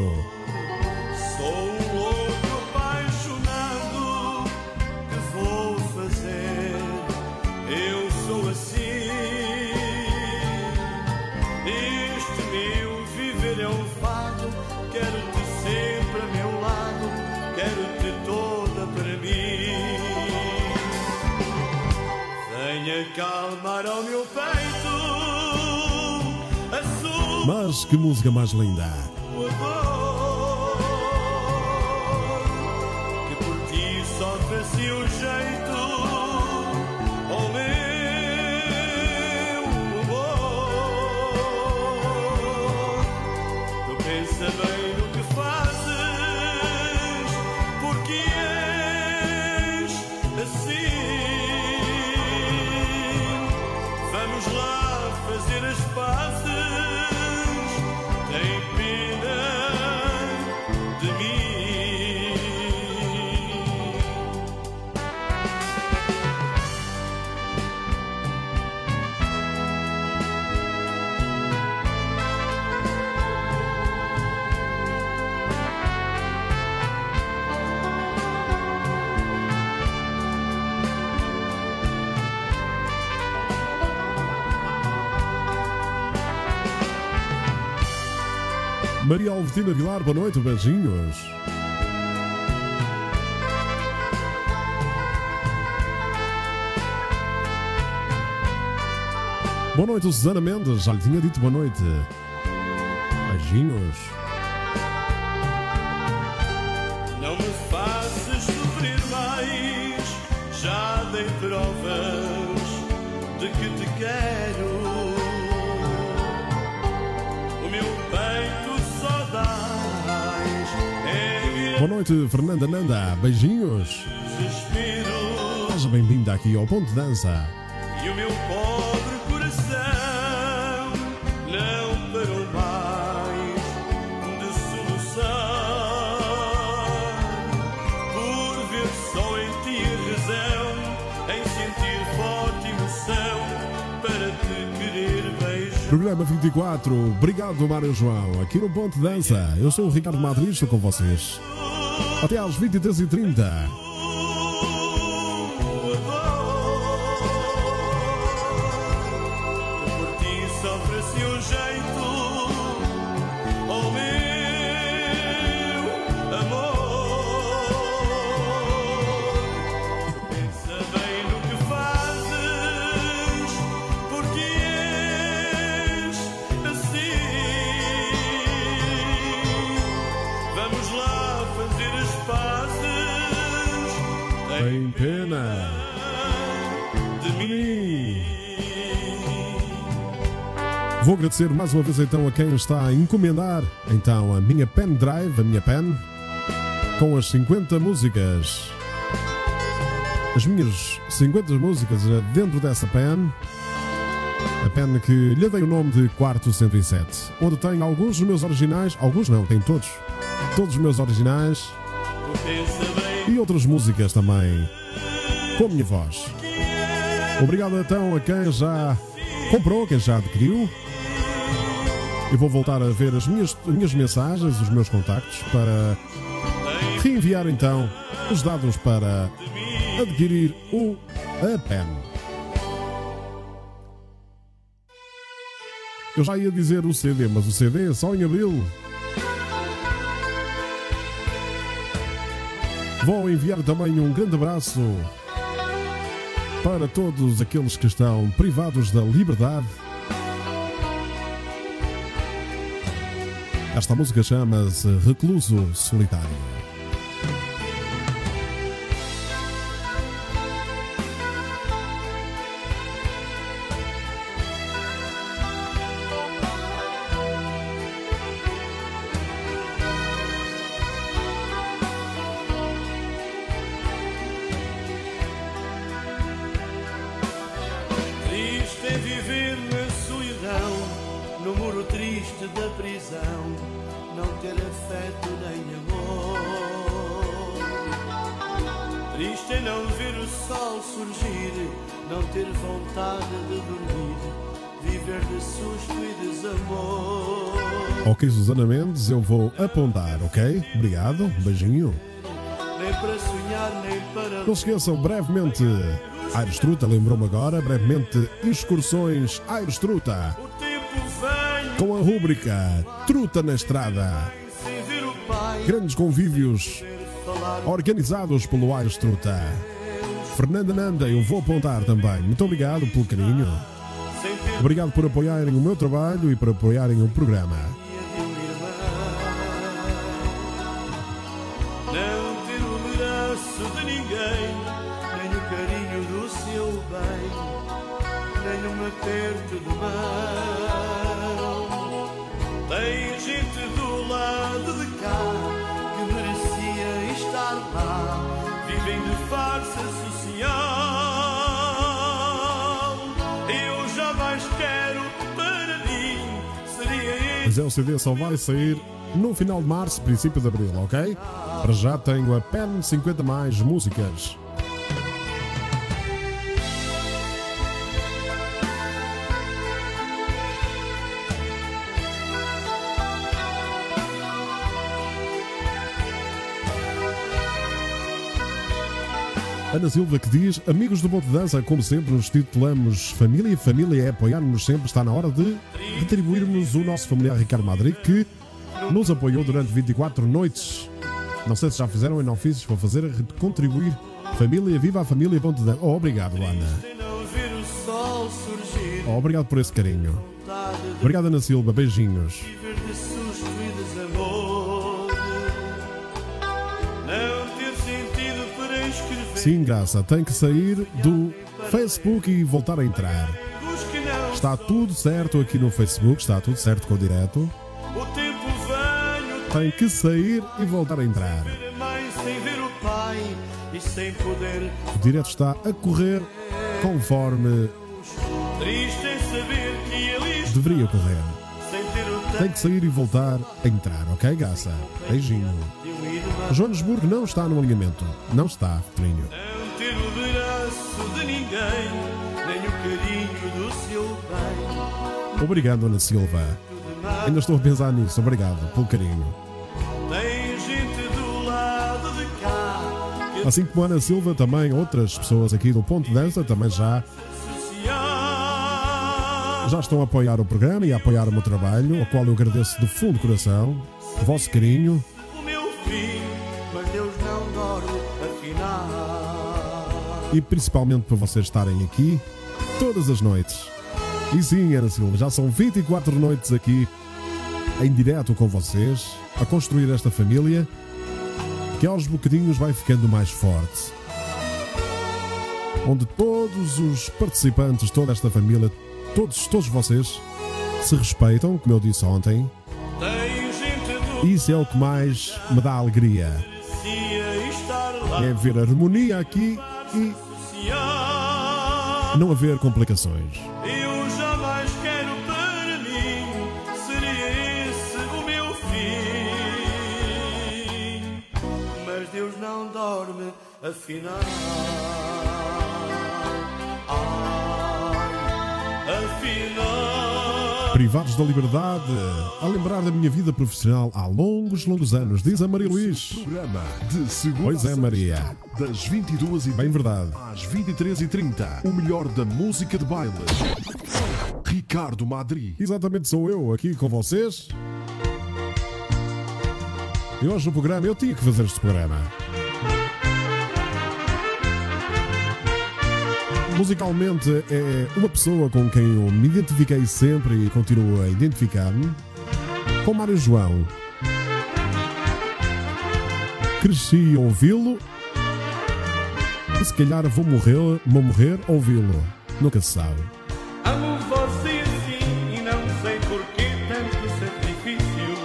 Ao meu peito. Mas que música mais linda! Albertina Vilar, boa noite, beijinhos. Boa noite, Susana Mendes, já lhe tinha dito boa noite. Beijinhos. Não me faças sofrer mais, já dei provas de que te quero. Noite, Fernanda Nanda, beijinhos. desespero. Seja bem-vinda aqui ao Ponto Dança. E o meu pobre coração não parou mais de soluçar por ver só em ti razão, em sentir forte emoção para te querer beijar. Programa 24, obrigado Mário João, aqui no Ponto Dança. Eu sou o Ricardo Madrid, estou com vocês. Até às 23h30. Vou agradecer mais uma vez então a quem está a encomendar então a minha pen drive, a minha pen, com as 50 músicas. As minhas 50 músicas dentro dessa pen. A pen que lhe dei o nome de Quarto 107, onde tenho alguns dos meus originais, alguns não, tenho todos, todos os meus originais e outras músicas também, com a minha voz. Obrigado então a quem já comprou, quem já adquiriu. Eu vou voltar a ver as minhas, as minhas mensagens, os meus contactos, para reenviar então os dados para adquirir o a pen. Eu já ia dizer o CD, mas o CD é só em abril. Vou enviar também um grande abraço para todos aqueles que estão privados da liberdade. Esta música chama-se Recluso Solitário. Ok? Obrigado, um beijinho. Não se esqueçam, brevemente, Aires Truta, lembrou-me agora, brevemente, excursões Aires Truta, o tempo vem com a rúbrica Truta na Estrada. Grandes convívios organizados pelo Aires Truta. Fernanda Nanda, eu vou apontar também. Muito obrigado pelo carinho. Obrigado por apoiarem o meu trabalho e por apoiarem o programa. O CD só vai sair no final de março, princípio de abril, ok? Para já tenho a PEN 50 mais músicas. Ana Silva que diz: Amigos do de Dança, como sempre nos titulamos Família e Família é apoiar-nos sempre. Está na hora de retribuirmos o nosso familiar Ricardo Madrid que nos apoiou durante 24 noites. Não sei se já fizeram, eu não fiz, vou fazer, contribuir. Família, viva a família, ponto de oh, Obrigado, Ana. Oh, obrigado por esse carinho. Obrigado, Ana Silva, beijinhos. Sim, graça, tem que sair do Facebook e voltar a entrar. Está tudo certo aqui no Facebook, está tudo certo com o direto. Tem que sair e voltar a entrar. o direto está a correr conforme deveria correr. Tem que sair e voltar a entrar, ok, Gaça? Beijinho. Joanesburgo não está no alinhamento. Não está, Pedrinho. Não ter o braço de ninguém, nem o carinho do seu bem. Obrigado, Ana Silva. Ainda estou a pensar nisso. Obrigado pelo carinho. Tem gente do lado de cá Assim como Ana Silva, também outras pessoas aqui do Ponto de Dança também já, já estão a apoiar o programa e a apoiar o meu trabalho, ao qual eu agradeço de fundo do coração o vosso carinho. E principalmente para vocês estarem aqui todas as noites. E sim, Ana Silva, já são 24 noites aqui em direto com vocês, a construir esta família que aos bocadinhos vai ficando mais forte. onde todos os participantes, toda esta família, todos, todos vocês se respeitam, como eu disse ontem. Isso é o que mais me dá alegria. É ver harmonia aqui e não haver complicações. Eu jamais quero para mim, seria esse o meu fim. Mas Deus não dorme, afinal. Ai, afinal. Privados da liberdade, a lembrar da minha vida profissional há longos, longos anos, diz a Maria Luís. Programa de segunda Pois é, Maria. Das 22 e Bem verdade. às 23h30. O melhor da música de baile. Ricardo Madri. Exatamente sou eu aqui com vocês. E hoje no programa eu tinha que fazer este programa. Musicalmente é uma pessoa com quem eu me identifiquei sempre e continuo a identificar-me. Com Mário João. Cresci a ouvi-lo e se calhar vou morrer, vou morrer ouvi-lo. Nunca se sabe. Amo você sim e não sei porquê tanto sacrifício.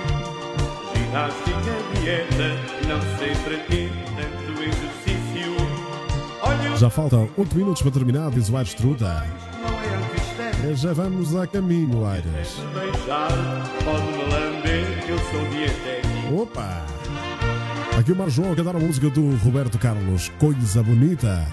Ginástica, dieta, não sei para quê Já faltam 8 minutos para terminar, diz o Aires Truta. Já vamos a caminho, Aires. Opa! Aqui o Mar João a cantar a música do Roberto Carlos, Coisa Bonita.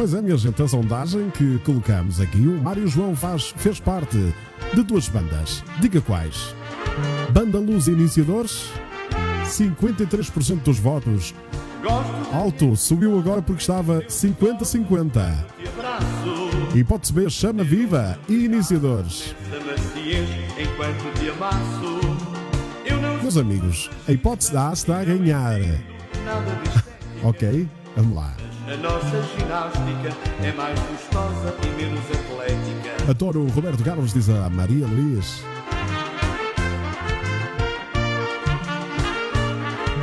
Pois é, minha gente, a sondagem que colocamos aqui, o Mário João faz, fez parte de duas bandas. Diga quais? Banda Luz Iniciadores, 53% dos votos. Alto subiu agora porque estava 50-50. de abraço, Hipótese B, Chama Viva e Iniciadores. Meus amigos, a hipótese A está a ganhar. <laughs> Ok? Vamos lá. A nossa ginástica é mais gostosa e menos atlética. Adoro o Roberto Carlos, diz a Maria Luís.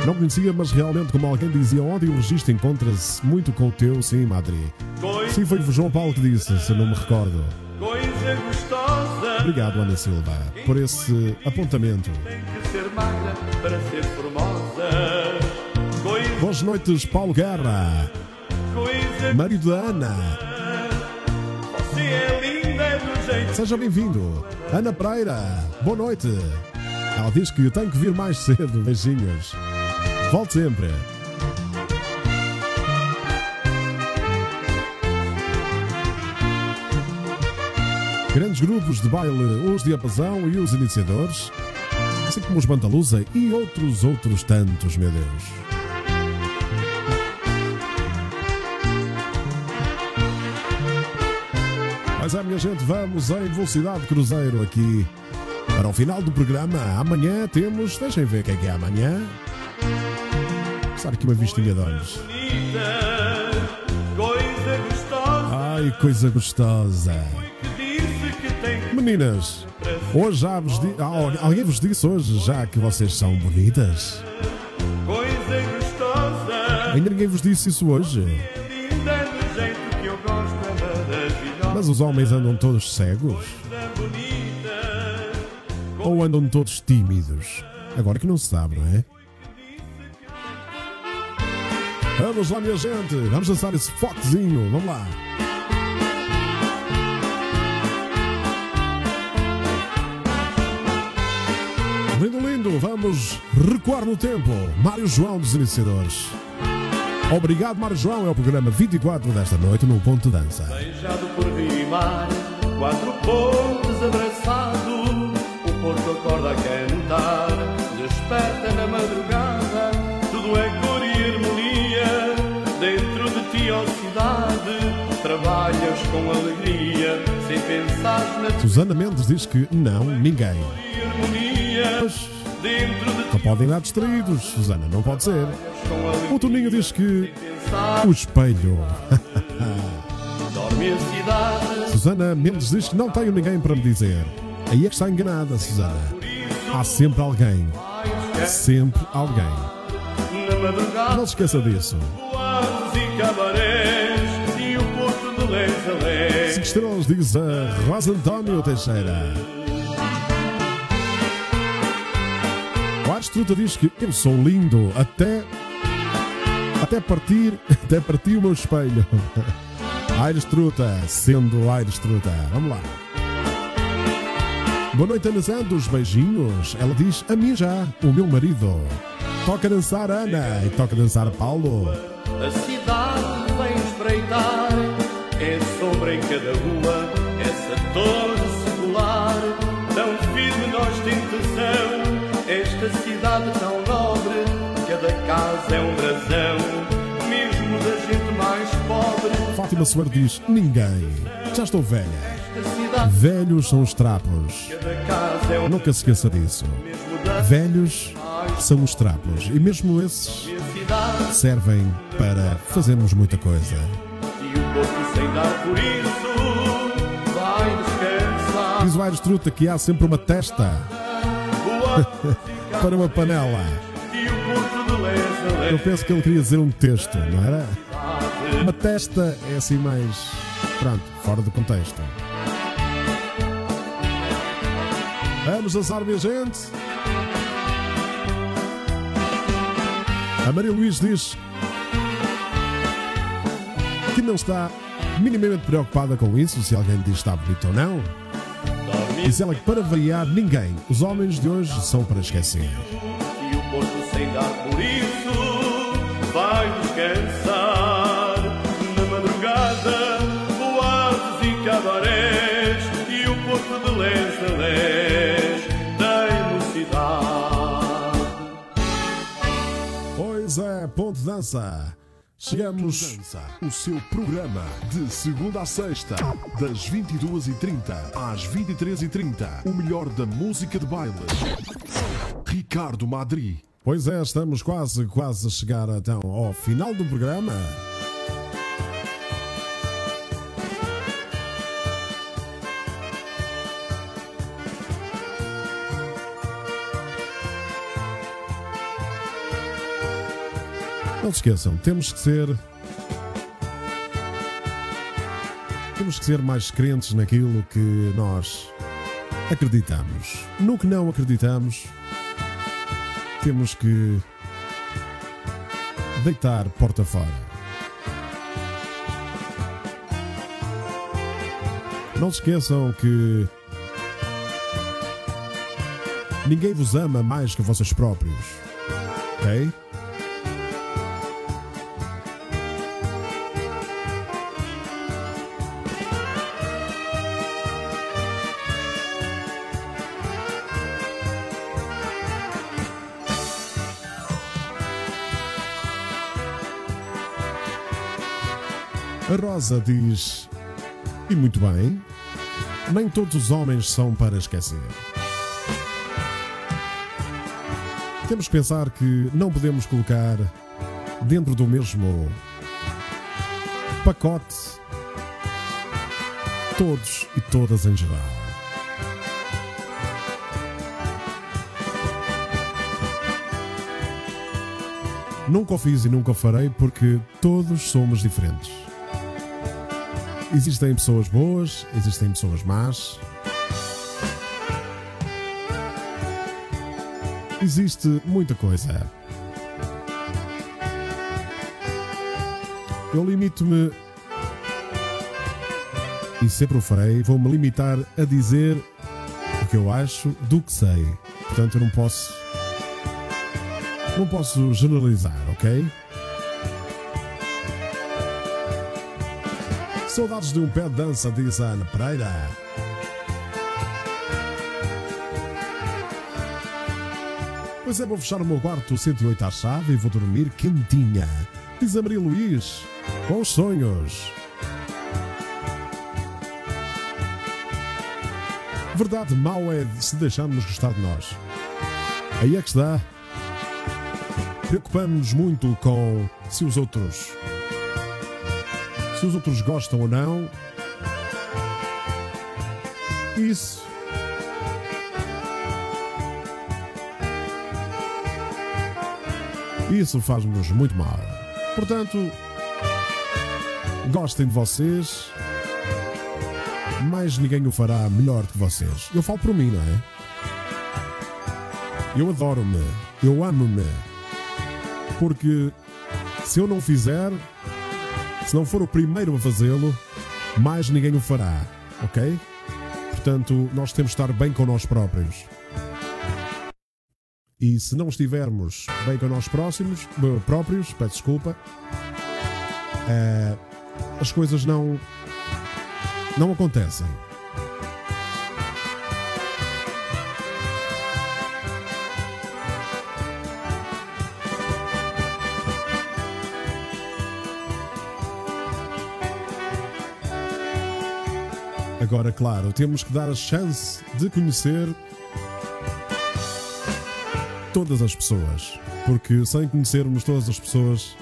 Não conhecia, mas realmente, como alguém dizia ontem, o registro encontra-se muito com o teu, sim, Madri. Coisa, Sim, foi o João Paulo que disse, se não me recordo. coisa gostosa Obrigado, Ana Silva, por esse apontamento. tem que ser magra para ser formosa. Coisa, Boas noites, Paulo Guerra, marido da Ana. você é linda do jeito Seja bem-vindo. Ana Pereira, boa noite. Ela diz que tem que vir mais cedo. Beijinhos. Volte sempre. Grandes grupos de baile, os Diapasão e os Iniciadores, assim como os Bandalusa e outros, outros tantos, meu Deus. Mas é, minha gente, vamos em velocidade cruzeiro aqui para o final do programa. Amanhã temos. Deixem ver o que é que é amanhã. Passar aqui uma vistinha de olhos. Ai, coisa gostosa. Meninas, hoje já vos di... Al- Alguém vos disse hoje já que vocês são bonitas? Ainda ninguém vos disse isso hoje. Mas os homens andam todos cegos? Ou andam todos tímidos? Agora que não se sabe, não é? Vamos lá, minha gente. Vamos lançar esse foquezinho. Vamos lá. Lindo, lindo. Vamos recuar no tempo. Mário João dos Iniciadores. Obrigado, Mário João. É o programa 24 desta noite no Ponto de Dança. Beijado por rimar, quatro pontos abraçado, o porto acorda a cantar, desperta na madrugada, tudo é cor e harmonia, dentro de ti, ó cidade, trabalhas com alegria, sem pensar na Susana Mendes diz que não, ninguém. Mas não podem andar distraídos, Susana, não pode ser. O Toninho diz que o espelho. <laughs> Susana Mendes diz que não tenho ninguém para me dizer. Aí é que está enganada, Susana. Há sempre alguém. Sempre alguém. Não se esqueça disso. boatos cabarés, o porto de lés a lés. 5 estrelas diz a Rosa António Teixeira. O Ares Truta diz que eu sou lindo até. Até partir. <laughs> Até partir o meu espelho. <laughs> Aires Truta, sendo Aires Truta. Vamos lá. Boa noite, Ana Santos. Beijinhos. Ela diz a mim já, o meu marido. Toca dançar Ana e toca dançar Paulo. A cidade vem espreitar, é sombra em cada rua, essa torre Fátima Soares diz ninguém. Já estou velha. Velhos são os trapos. Nunca se esqueça disso. Velhos são os trapos. E mesmo esses servem para fazermos muita coisa. Diz o Aires Truta que há sempre uma testa <laughs> para uma panela. Eu penso que ele queria dizer um texto, não era? Uma testa é assim mais. Pronto, fora do contexto. Vamos dançar, minha gente. A Maria Luís diz que não está minimamente preocupada com isso, se alguém diz está bonito ou não. Diz ela que para variar, ninguém. Os homens de hoje são para esquecer. E o porto sem dar por isso vai descansar dança. Chegamos. Dança, o seu programa de segunda a sexta, das 22h30 às 23h30. O melhor da música de baile. Ricardo Madri. Pois é, estamos quase, quase a chegar então ao final do programa. Não se esqueçam, temos que ser. Temos que ser mais crentes naquilo que nós acreditamos. No que não acreditamos, temos que deitar porta fora. Não se esqueçam que ninguém vos ama mais que vocês próprios. Ok? A Rosa diz: E muito bem, nem todos os homens são para esquecer. Temos que pensar que não podemos colocar dentro do mesmo pacote todos e todas em geral. Nunca o fiz e nunca o farei porque todos somos diferentes. Existem pessoas boas, existem pessoas más. Existe muita coisa. Eu limito-me. E sempre o farei, vou-me limitar a dizer o que eu acho do que sei. Portanto, eu não posso. Não posso generalizar, ok? Saudades de um pé de dança, diz Ana Pereira. Pois é, vou fechar o meu quarto 108 à chave e vou dormir quentinha. Diz a Maria Luís, bons sonhos. Verdade mal é se deixarmos gostar de nós. Aí é que está. Preocupamos-nos muito com se os outros se os outros gostam ou não. Isso. Isso faz-nos muito mal. Portanto, gostem de vocês, mas ninguém o fará melhor que vocês. Eu falo por mim, não é? Eu adoro-me, eu amo-me, porque se eu não fizer, se não for o primeiro a fazê-lo, mais ninguém o fará, ok? Portanto, nós temos de estar bem com nós próprios. E se não estivermos bem com nós próximos, eh, próprios, peço desculpa, eh, as coisas não, não acontecem. Agora, claro, temos que dar a chance de conhecer todas as pessoas. Porque sem conhecermos todas as pessoas,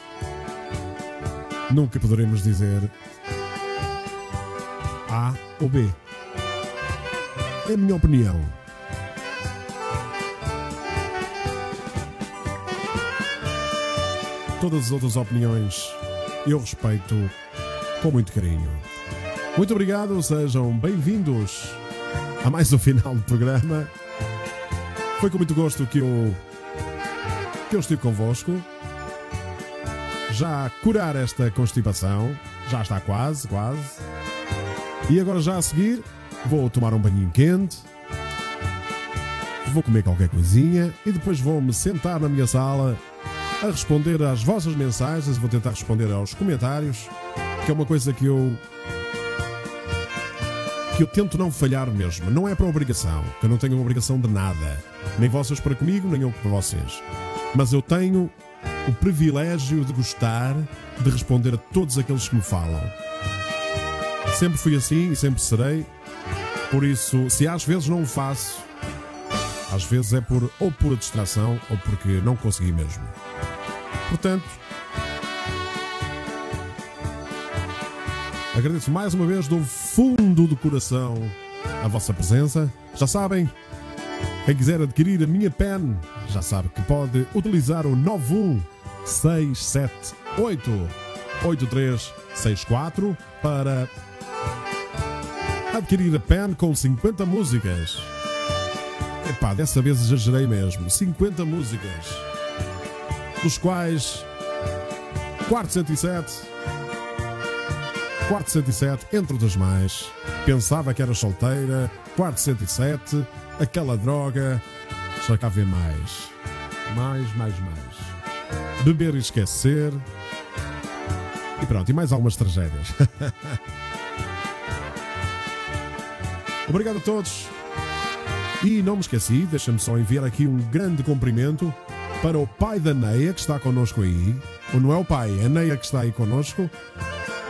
nunca poderemos dizer A ou B. É a minha opinião. Todas as outras opiniões eu respeito com muito carinho. Muito obrigado, sejam bem-vindos a mais um final do programa. Foi com muito gosto que eu, que eu estive convosco. Já curar esta constipação, já está quase, quase. E agora, já a seguir, vou tomar um banhinho quente, vou comer qualquer coisinha e depois vou-me sentar na minha sala a responder às vossas mensagens. Vou tentar responder aos comentários, que é uma coisa que eu que eu tento não falhar mesmo. Não é para obrigação, que eu não tenho obrigação de nada. Nem vocês para comigo, nem eu para vocês. Mas eu tenho o privilégio de gostar de responder a todos aqueles que me falam. Sempre fui assim e sempre serei. Por isso, se às vezes não o faço, às vezes é por ou por distração ou porque não consegui mesmo. Portanto, Agradeço mais uma vez do fundo do coração a vossa presença. Já sabem, quem quiser adquirir a minha pen, já sabe que pode utilizar o 91678 8364 para adquirir a pen com 50 músicas. Epá, dessa vez exagerei mesmo. 50 músicas. Dos quais Quarto 107 Quarto 107, entre outras mais. Pensava que era solteira. Quarto 107, aquela droga. Só cá ver mais. Mais, mais, mais. Beber e esquecer. E pronto, e mais algumas tragédias. <laughs> Obrigado a todos. E não me esqueci, deixa-me só enviar aqui um grande cumprimento para o pai da Neia que está connosco aí. Ou não é o pai, é a Neia que está aí connosco.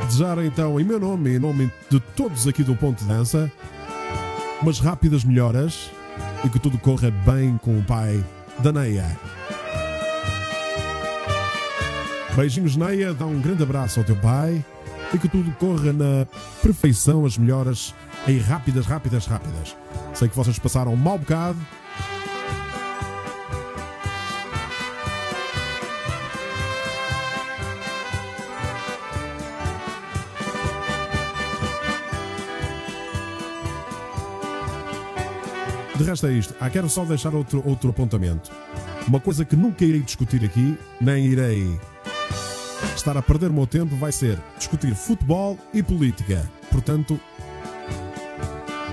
Desejar então, em meu nome e em nome de todos aqui do Ponto de Dança, umas rápidas melhoras e que tudo corra bem com o pai da Neia. Beijinhos, Neia, dá um grande abraço ao teu pai e que tudo corra na perfeição, as melhoras aí rápidas, rápidas, rápidas. Sei que vocês passaram um mau bocado De resto é isto. Ah, quero só deixar outro, outro apontamento. Uma coisa que nunca irei discutir aqui, nem irei estar a perder o meu tempo, vai ser discutir futebol e política. Portanto,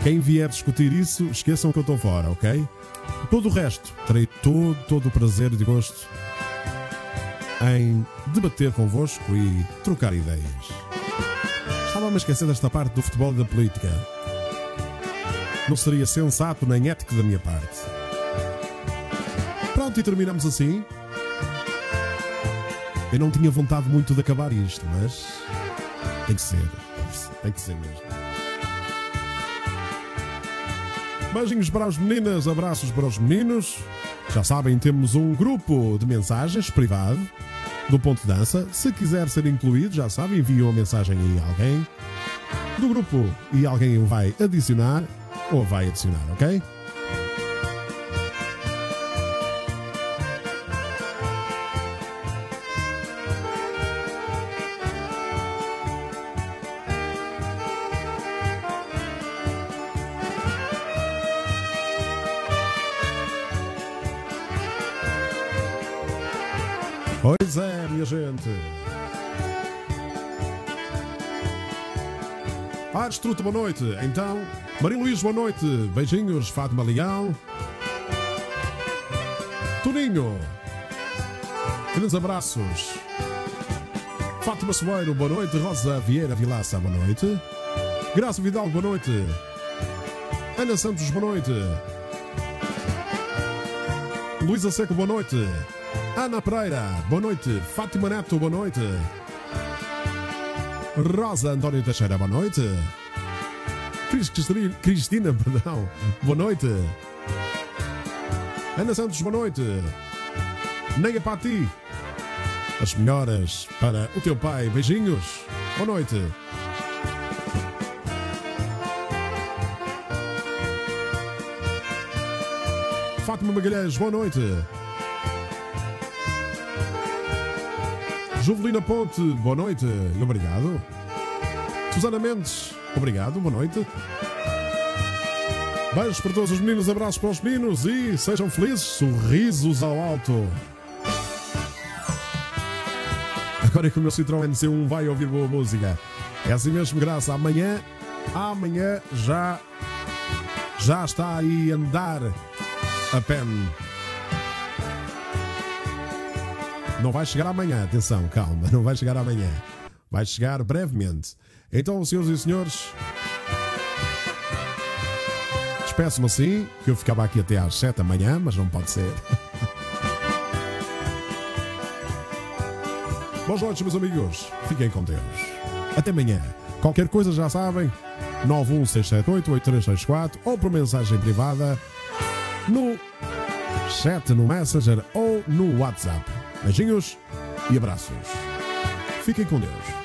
quem vier discutir isso, esqueçam que eu estou fora, ok? Todo o resto, terei todo, todo o prazer e gosto em debater convosco e trocar ideias. Estava-me a esquecer desta parte do futebol e da política. Não seria sensato nem ético da minha parte. Pronto, e terminamos assim. Eu não tinha vontade muito de acabar isto, mas tem que ser. Tem que ser mesmo. Beijinhos para as meninas, abraços para os meninos. Já sabem, temos um grupo de mensagens privado do Ponto de Dança. Se quiser ser incluído, já sabem, envia uma mensagem a alguém do grupo e alguém vai adicionar ou vai adicionar, ok? Pois é, minha gente. Ares Truta, boa noite. Então, Maria Luís, boa noite. Beijinhos, Fátima Leal. Toninho. Grandes abraços. Fátima Soeiro, boa noite. Rosa Vieira Vilaça, boa noite. Graça Vidal, boa noite. Ana Santos, boa noite. Luísa Seco, boa noite. Ana Pereira, boa noite. Fátima Neto, boa noite. Rosa António Teixeira, boa noite. Cris Cristina, perdão, boa noite. Ana Santos, boa noite. Neia Pati, as melhoras para o teu pai, beijinhos, boa noite. Fátima Magalhães, boa noite. Juvelina Ponte, boa noite e obrigado. Susana Mendes, obrigado, boa noite. Beijos para todos os meninos, abraços para os meninos e sejam felizes, sorrisos ao alto. Agora é que o meu Citroën C1 vai ouvir boa música. É assim mesmo, graça. Amanhã, amanhã já, já está aí andar a pen. Não vai chegar amanhã, atenção, calma, não vai chegar amanhã. Vai chegar brevemente. Então, senhoras e senhores, despeço-me assim, que eu ficava aqui até às 7 da manhã, mas não pode ser. Boas noites, meus amigos. Fiquem com Deus. Até amanhã. Qualquer coisa já sabem, 916788364 ou por mensagem privada no chat, no Messenger ou no WhatsApp. Beijinhos e abraços. Fiquem com Deus.